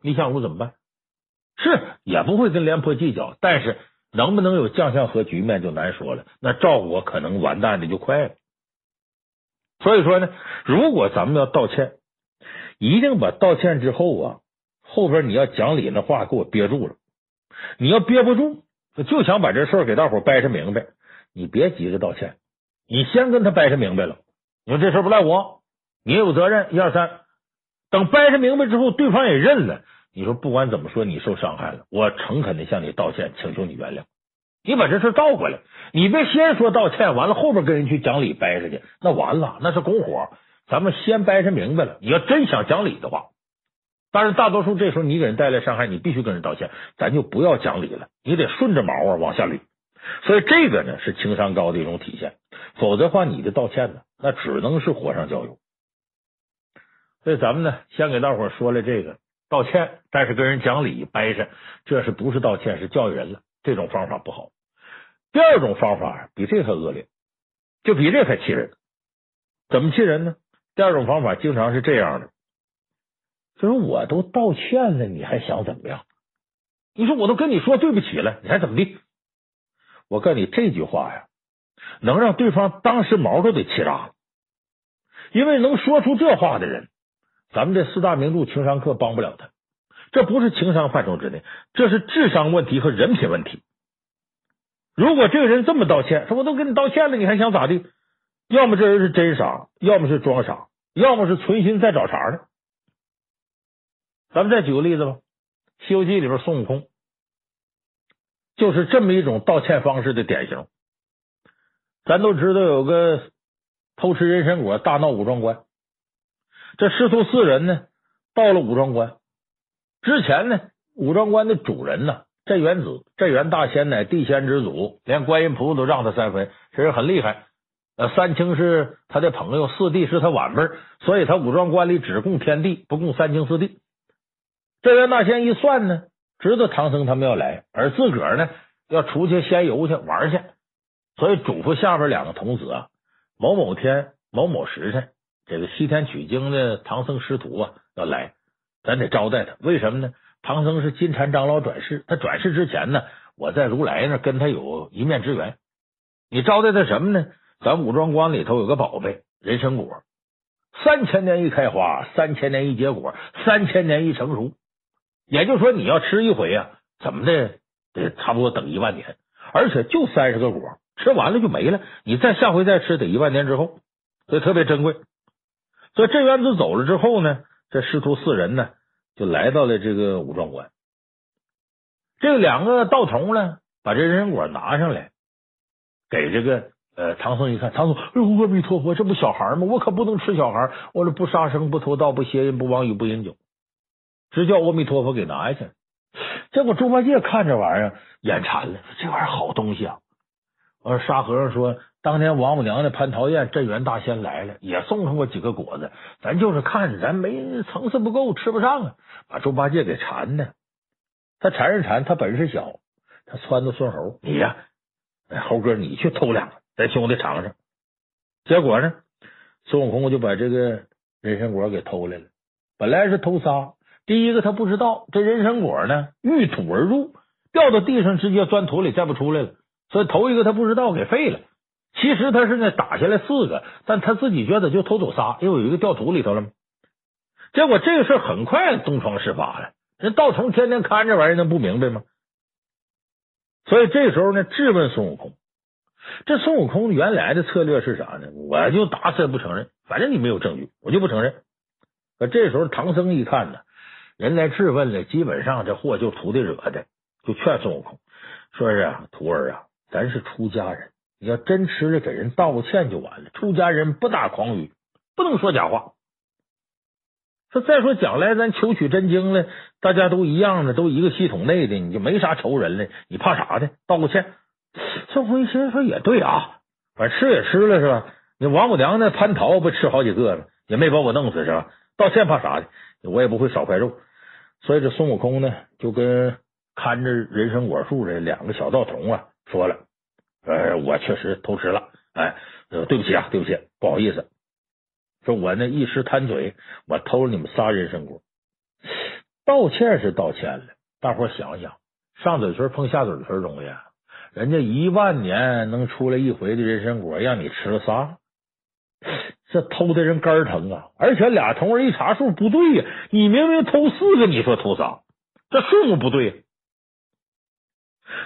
蔺相如怎么办？是也不会跟廉颇计较，但是能不能有将相和局面就难说了。那赵国可能完蛋的就快了。所以说呢，如果咱们要道歉，一定把道歉之后啊，后边你要讲理那话给我憋住了。你要憋不住，就想把这事给大伙掰扯明白，你别急着道歉，你先跟他掰扯明白了。你说这事不赖我，你也有责任。一二三，等掰扯明白之后，对方也认了。你说不管怎么说，你受伤害了，我诚恳的向你道歉，请求你原谅。你把这事倒过来，你别先说道歉，完了后边跟人去讲理掰扯去，那完了，那是拱火。咱们先掰扯明白了，你要真想讲理的话，但是大多数这时候你给人带来伤害，你必须跟人道歉，咱就不要讲理了，你得顺着毛啊往下捋。所以这个呢是情商高的一种体现，否则的话你的道歉呢，那只能是火上浇油。所以咱们呢，先给大伙说了这个。道歉，但是跟人讲理掰扯，这是不是道歉？是教育人了。这种方法不好。第二种方法比这还恶劣，就比这还气人。怎么气人呢？第二种方法经常是这样的，就是我都道歉了，你还想怎么样？你说我都跟你说对不起了，你还怎么地？我告诉你这句话呀，能让对方当时毛都得气炸了，因为能说出这话的人。咱们这四大名著情商课帮不了他，这不是情商范畴之内，这是智商问题和人品问题。如果这个人这么道歉，说我都跟你道歉了，你还想咋地？要么这人是真傻，要么是装傻，要么是存心在找茬呢。咱们再举个例子吧，《西游记》里边孙悟空就是这么一种道歉方式的典型。咱都知道有个偷吃人参果大闹五庄观。这师徒四人呢，到了五庄观之前呢，五庄观的主人呢，镇元子，镇元大仙乃地仙之祖，连观音菩萨都让他三分，其实很厉害。三清是他的朋友，四帝是他晚辈，所以他五庄观里只供天地，不供三清四帝。镇元大仙一算呢，知道唐僧他们要来，而自个儿呢要出去仙游去玩去，所以嘱咐下边两个童子啊，某某天某某时辰。这个西天取经的唐僧师徒啊要来，咱得招待他。为什么呢？唐僧是金蝉长老转世，他转世之前呢，我在如来那跟他有一面之缘。你招待他什么呢？咱五庄观里头有个宝贝人参果，三千年一开花，三千年一结果，三千年一成熟。也就是说，你要吃一回啊，怎么的得差不多等一万年，而且就三十个果，吃完了就没了。你再下回再吃，得一万年之后，所以特别珍贵。所以镇元子走了之后呢，这师徒四人呢，就来到了这个武庄关。这两个道童呢，把这人参果拿上来，给这个呃唐僧一看，唐僧，哎呦，阿弥陀佛，这不小孩吗？我可不能吃小孩，我这不杀生、不偷盗、不邪淫、不妄语、不饮酒，直叫阿弥陀佛给拿下去。结果猪八戒看这玩意儿眼馋了，这玩意儿好东西啊！而，沙和尚说，当年王母娘娘蟠桃宴，镇元大仙来了，也送上过几个果子，咱就是看着咱没层次不够，吃不上啊，把猪八戒给馋的。他馋是馋，他本事小，他撺掇孙猴，你呀，猴哥你去偷两个，咱兄弟尝尝。结果呢，孙悟空就把这个人参果给偷来了。本来是偷仨，第一个他不知道这人参果呢，遇土而入，掉到地上直接钻土里，再不出来了。所以头一个他不知道给废了，其实他是呢打下来四个，但他自己觉得就偷走仨，因为有一个掉土里头了嘛。结果这个事很快东窗事发了，人道童天天看这玩意儿，能不明白吗？所以这时候呢，质问孙悟空。这孙悟空原来的策略是啥呢？我就打死也不承认，反正你没有证据，我就不承认。可这时候唐僧一看呢，人来质问了，基本上这祸就徒弟惹的，就劝孙悟空说是，徒儿啊。咱是出家人，你要真吃了，给人道个歉就完了。出家人不打诳语，不能说假话。说再说将来咱求取真经了，大家都一样的，都一个系统内的，你就没啥仇人了，你怕啥的？道个歉。孙悟空一心说也对啊，反正吃也吃了是吧？你王母娘娘蟠桃不吃好几个了，也没把我弄死是吧？道歉怕啥的？我也不会少块肉。所以这孙悟空呢，就跟看着人参果树这两个小道童啊。说了，呃，我确实偷吃了，哎，呃，对不起啊，对不起，不好意思，说我那一时贪嘴，我偷了你们仨人参果，道歉是道歉了，大伙想想，上嘴唇碰下嘴唇容易啊，人家一万年能出来一回的人参果，让你吃了仨，这偷的人肝疼啊！而且俩同人一查数不对呀，你明明偷四个，你说偷仨，这数目不对。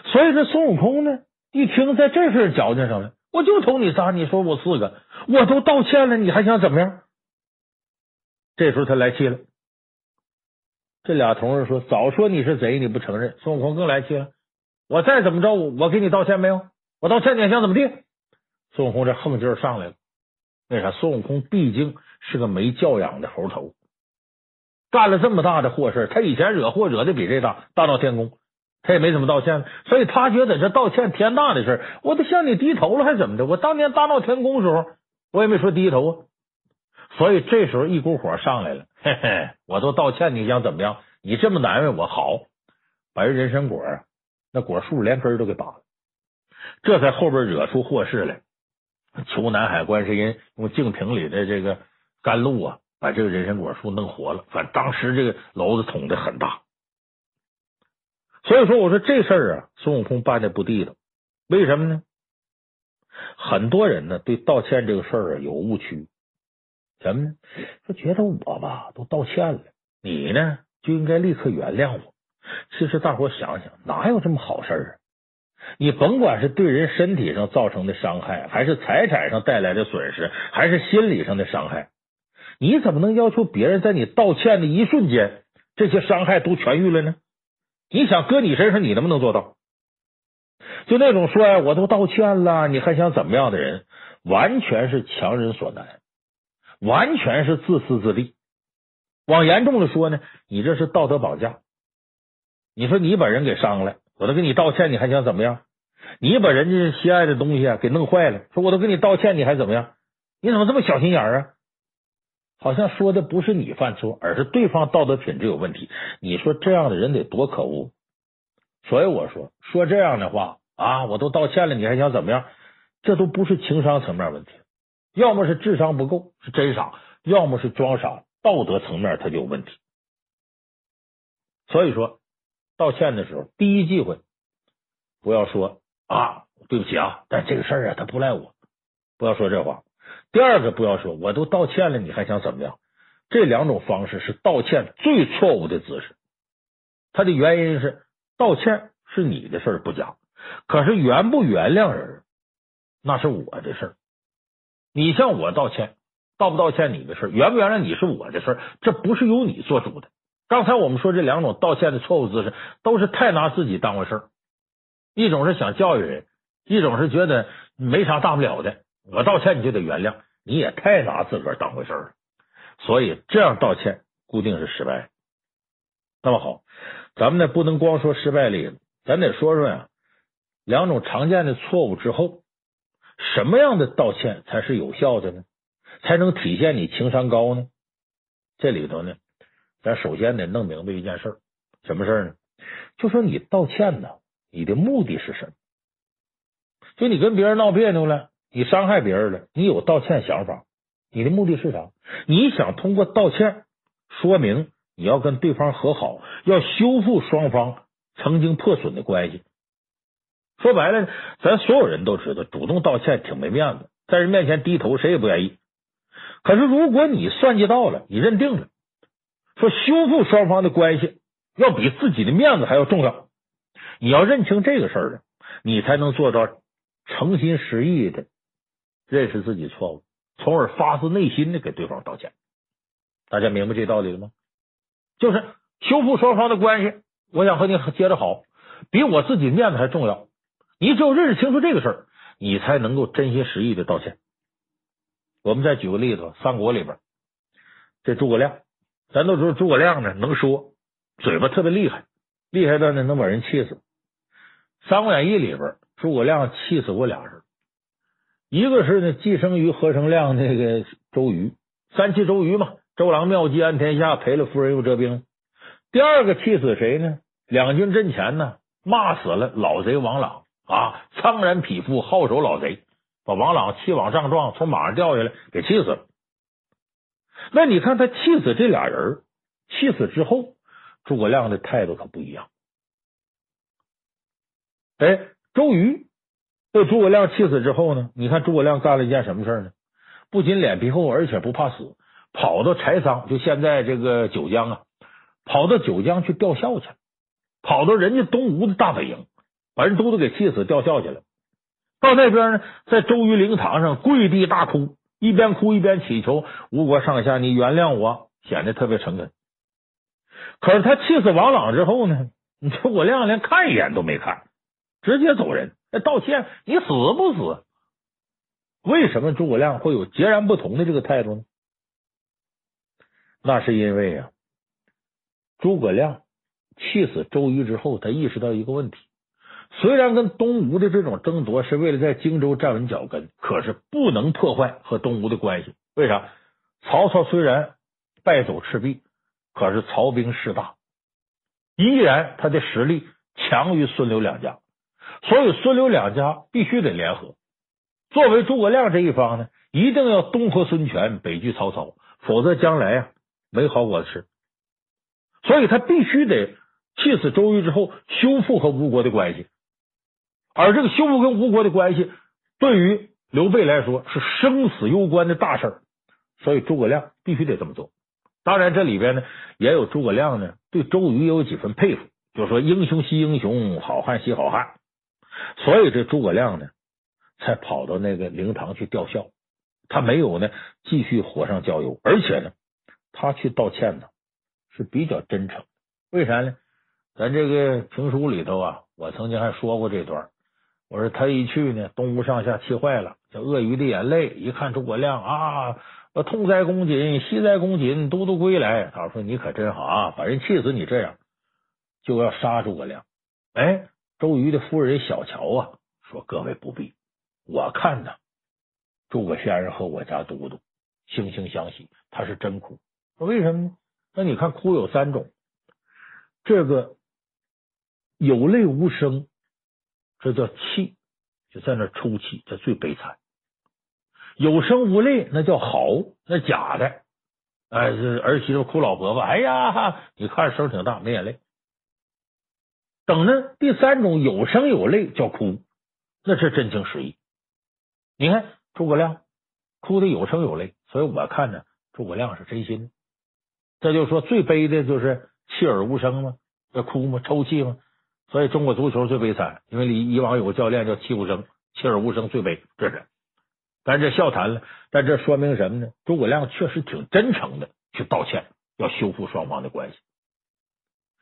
所以这孙悟空呢，一听在这事儿矫情上了，我就瞅你仨，你说我四个，我都道歉了，你还想怎么样？这时候他来气了，这俩同事说：“早说你是贼，你不承认。”孙悟空更来气了，我再怎么着，我给你道歉没有？我道歉，你还想怎么地？孙悟空这横劲儿上来了，为啥？孙悟空毕竟是个没教养的猴头，干了这么大的祸事，他以前惹祸惹的比这大，大闹天宫。他也没怎么道歉，所以他觉得这道歉天大的事儿，我都向你低头了，还怎么的？我当年大闹天宫时候，我也没说低头啊。所以这时候一股火上来了，嘿嘿，我都道歉，你想怎么样？你这么难为我，好，把人人参果那果树连根都给拔了，这才后边惹出祸事来。求南海观世音用净瓶里的这个甘露啊，把这个人参果树弄活了。反正当时这个篓子捅的很大。所以说，我说这事儿啊，孙悟空办的不地道，为什么呢？很多人呢对道歉这个事儿啊有误区，什么呢？说觉得我吧都道歉了，你呢就应该立刻原谅我。其实大伙想想，哪有这么好事儿啊？你甭管是对人身体上造成的伤害，还是财产上带来的损失，还是心理上的伤害，你怎么能要求别人在你道歉的一瞬间，这些伤害都痊愈了呢？你想搁你身上，你能不能做到？就那种说呀，我都道歉了，你还想怎么样的人，完全是强人所难，完全是自私自利。往严重的说呢，你这是道德绑架。你说你把人给伤了，我都给你道歉，你还想怎么样？你把人家心爱的东西啊给弄坏了，说我都给你道歉，你还怎么样？你怎么这么小心眼啊？好像说的不是你犯错，而是对方道德品质有问题。你说这样的人得多可恶？所以我说说这样的话啊，我都道歉了，你还想怎么样？这都不是情商层面问题，要么是智商不够，是真傻；要么是装傻，道德层面他就有问题。所以说道歉的时候，第一忌讳不要说啊，对不起啊，但这个事儿啊，他不赖我，不要说这话。第二个不要说，我都道歉了，你还想怎么样？这两种方式是道歉最错误的姿势。他的原因是道歉是你的事儿不假，可是原不原谅人那是我的事儿。你向我道歉，道不道歉你的事，原不原谅你是我的事，这不是由你做主的。刚才我们说这两种道歉的错误姿势，都是太拿自己当回事。一种是想教育人，一种是觉得没啥大不了的，我道歉你就得原谅，你也太拿自个儿当回事了。所以这样道歉固定是失败。那么好，咱们呢不能光说失败例子，咱得说说呀，两种常见的错误之后，什么样的道歉才是有效的呢？才能体现你情商高呢？这里头呢，咱首先得弄明白一件事，什么事儿呢？就说你道歉呢，你的目的是什么？就你跟别人闹别扭了，你伤害别人了，你有道歉想法，你的目的是啥？你想通过道歉说明你要跟对方和好，要修复双方曾经破损的关系。说白了，咱所有人都知道，主动道歉挺没面子，在人面前低头，谁也不愿意。可是如果你算计到了，你认定了，说修复双方的关系要比自己的面子还要重要，你要认清这个事儿了，你才能做到诚心实意的认识自己错误，从而发自内心的给对方道歉。大家明白这道理了吗？就是修复双方的关系，我想和你接着好，比我自己面子还重要。你只有认识清楚这个事儿，你才能够真心实意的道歉。我们再举个例子，三国里边这诸葛亮，咱都知道诸葛亮呢能说，嘴巴特别厉害，厉害到呢能把人气死。三国演义里边，诸葛亮气死过俩人，一个是呢寄生于、何成亮那个周瑜，三气周瑜嘛，周郎妙计安天下，赔了夫人又折兵。第二个气死谁呢？两军阵前呢骂死了老贼王朗。啊！苍然匹夫，好手老贼，把王朗气往上撞，从马上掉下来，给气死了。那你看他气死这俩人，气死之后，诸葛亮的态度可不一样。哎，周瑜被诸葛亮气死之后呢？你看诸葛亮干了一件什么事呢？不仅脸皮厚，而且不怕死，跑到柴桑，就现在这个九江啊，跑到九江去吊孝去，跑到人家东吴的大本营。把人都都给气死，吊孝去了。到那边呢，在周瑜灵堂上跪地大哭，一边哭一边祈求吴国上下，你原谅我，显得特别诚恳。可是他气死王朗之后呢，诸葛亮连看一眼都没看，直接走人。道歉，你死不死？为什么诸葛亮会有截然不同的这个态度呢？那是因为啊，诸葛亮气死周瑜之后，他意识到一个问题。虽然跟东吴的这种争夺是为了在荆州站稳脚跟，可是不能破坏和东吴的关系。为啥？曹操虽然败走赤壁，可是曹兵势大，依然他的实力强于孙刘两家，所以孙刘两家必须得联合。作为诸葛亮这一方呢，一定要东和孙权，北拒曹操，否则将来啊没好果子吃。所以他必须得气死周瑜之后，修复和吴国的关系。而这个修复跟吴国的关系，对于刘备来说是生死攸关的大事儿，所以诸葛亮必须得这么做。当然，这里边呢也有诸葛亮呢对周瑜也有几分佩服，就说英雄惜英雄，好汉惜好汉。所以这诸葛亮呢才跑到那个灵堂去吊孝，他没有呢继续火上浇油，而且呢他去道歉呢是比较真诚。为啥呢？咱这个评书里头啊，我曾经还说过这段。我说他一去呢，东吴上下气坏了，叫鳄鱼的眼泪。一看诸葛亮啊，我痛哉公瑾，惜哉公瑾，都督归来。他说你可真好啊，把人气死你这样，就要杀诸葛亮。哎，周瑜的夫人小乔啊，说各位不必，我看呢，诸葛先生和我家都督惺惺相惜，他是真哭。说为什么呢？那你看哭有三种，这个有泪无声。这叫气，就在那抽泣，这最悲惨。有声无泪，那叫嚎，那假的。哎，这儿媳妇哭老婆婆，哎呀，你看声挺大，没眼泪。等呢，第三种有声有泪叫哭，那是真情实意。你看诸葛亮哭的有声有泪，所以我看着诸葛亮是真心。这就说最悲的就是泣而无声嘛，这哭嘛，抽泣嘛。所以中国足球最悲惨，因为以以往有个教练叫泣无声，泣而无声最悲，这是。但这笑谈了，但这说明什么呢？诸葛亮确实挺真诚的去道歉，要修复双方的关系。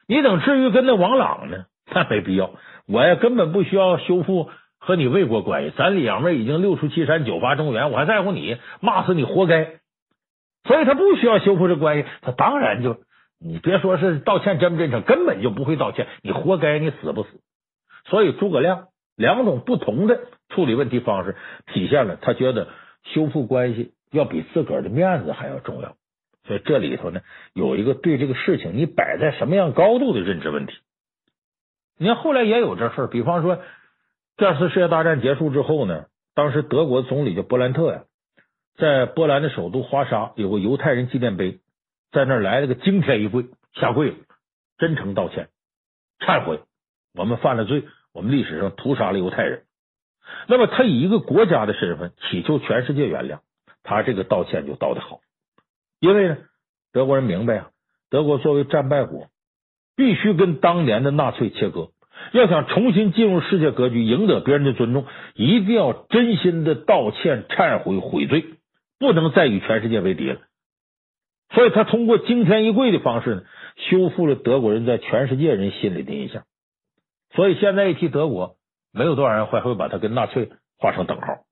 你等至于跟那王朗呢？那没必要，我呀根本不需要修复和你魏国关系，咱两位已经六出祁山，九伐中原，我还在乎你？骂死你活该！所以他不需要修复这关系，他当然就你别说是道歉真不真诚，根本就不会道歉，你活该，你死不死？所以诸葛亮两种不同的处理问题方式，体现了他觉得修复关系要比自个儿的面子还要重要。所以这里头呢，有一个对这个事情你摆在什么样高度的认知问题。你看后来也有这事，比方说第二次世界大战结束之后呢，当时德国总理叫勃兰特呀，在波兰的首都华沙有个犹太人纪念碑，在那儿来了个惊天一跪，下跪了，真诚道歉，忏悔，我们犯了罪，我们历史上屠杀了犹太人。那么他以一个国家的身份祈求全世界原谅，他这个道歉就道得好。因为呢，德国人明白啊，德国作为战败国，必须跟当年的纳粹切割。要想重新进入世界格局，赢得别人的尊重，一定要真心的道歉、忏悔、悔罪，不能再与全世界为敌了。所以他通过惊天一跪的方式呢，修复了德国人在全世界人心里的印象。所以现在一提德国，没有多少人会会把他跟纳粹画上等号。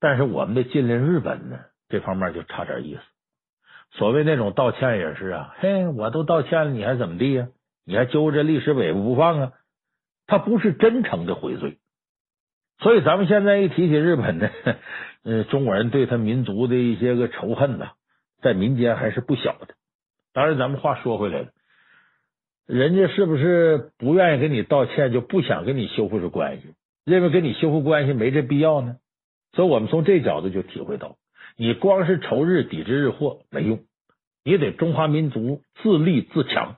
但是我们的近邻日本呢，这方面就差点意思。所谓那种道歉也是啊，嘿，我都道歉了，你还怎么地呀？你还揪着历史尾巴不放啊？他不是真诚的悔罪。所以咱们现在一提起日本呢，呃，中国人对他民族的一些个仇恨呐，在民间还是不小的。当然，咱们话说回来了，人家是不是不愿意跟你道歉，就不想跟你修复这关系，认为跟你修复关系没这必要呢？所以我们从这角度就体会到。你光是仇日抵制日货没用，你得中华民族自立自强。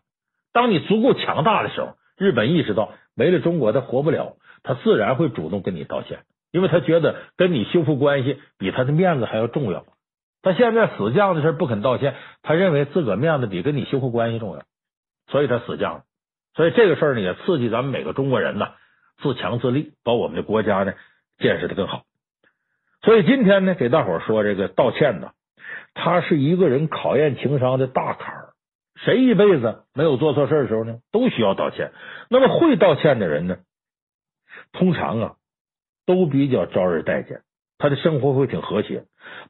当你足够强大的时候，日本意识到没了中国他活不了，他自然会主动跟你道歉，因为他觉得跟你修复关系比他的面子还要重要。他现在死犟的事不肯道歉，他认为自个面子比跟你修复关系重要，所以他死犟。所以这个事儿呢，也刺激咱们每个中国人呢自强自立，把我们的国家呢建设的更好。所以今天呢，给大伙说这个道歉呢，它是一个人考验情商的大坎儿。谁一辈子没有做错事的时候呢，都需要道歉。那么会道歉的人呢，通常啊都比较招人待见，他的生活会挺和谐。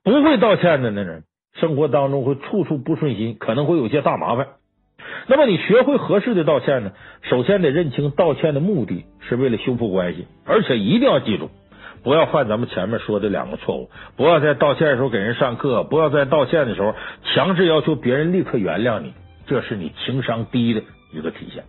不会道歉的那人，生活当中会处处不顺心，可能会有些大麻烦。那么你学会合适的道歉呢，首先得认清道歉的目的是为了修复关系，而且一定要记住。不要犯咱们前面说的两个错误，不要在道歉的时候给人上课，不要在道歉的时候强制要求别人立刻原谅你，这是你情商低的一个体现。